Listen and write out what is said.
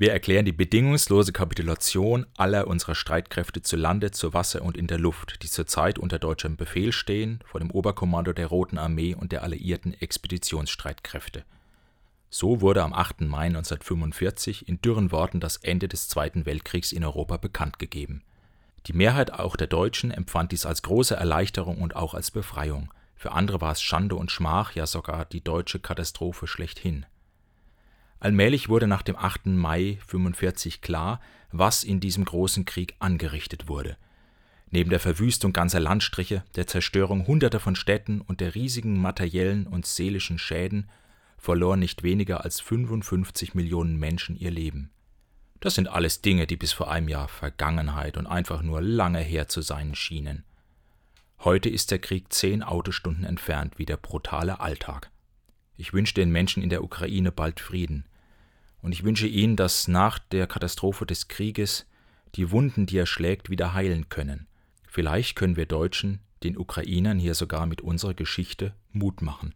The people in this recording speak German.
Wir erklären die bedingungslose Kapitulation aller unserer Streitkräfte zu Lande, zu Wasser und in der Luft, die zurzeit unter deutschem Befehl stehen, vor dem Oberkommando der Roten Armee und der alliierten Expeditionsstreitkräfte. So wurde am 8. Mai 1945 in dürren Worten das Ende des Zweiten Weltkriegs in Europa bekannt gegeben. Die Mehrheit auch der Deutschen empfand dies als große Erleichterung und auch als Befreiung. Für andere war es Schande und Schmach, ja sogar die deutsche Katastrophe schlechthin. Allmählich wurde nach dem 8. Mai 45 klar, was in diesem großen Krieg angerichtet wurde. Neben der Verwüstung ganzer Landstriche, der Zerstörung hunderter von Städten und der riesigen materiellen und seelischen Schäden verloren nicht weniger als 55 Millionen Menschen ihr Leben. Das sind alles Dinge, die bis vor einem Jahr Vergangenheit und einfach nur lange her zu sein schienen. Heute ist der Krieg zehn Autostunden entfernt wie der brutale Alltag. Ich wünsche den Menschen in der Ukraine bald Frieden. Und ich wünsche ihnen, dass nach der Katastrophe des Krieges die Wunden, die er schlägt, wieder heilen können. Vielleicht können wir Deutschen den Ukrainern hier sogar mit unserer Geschichte Mut machen.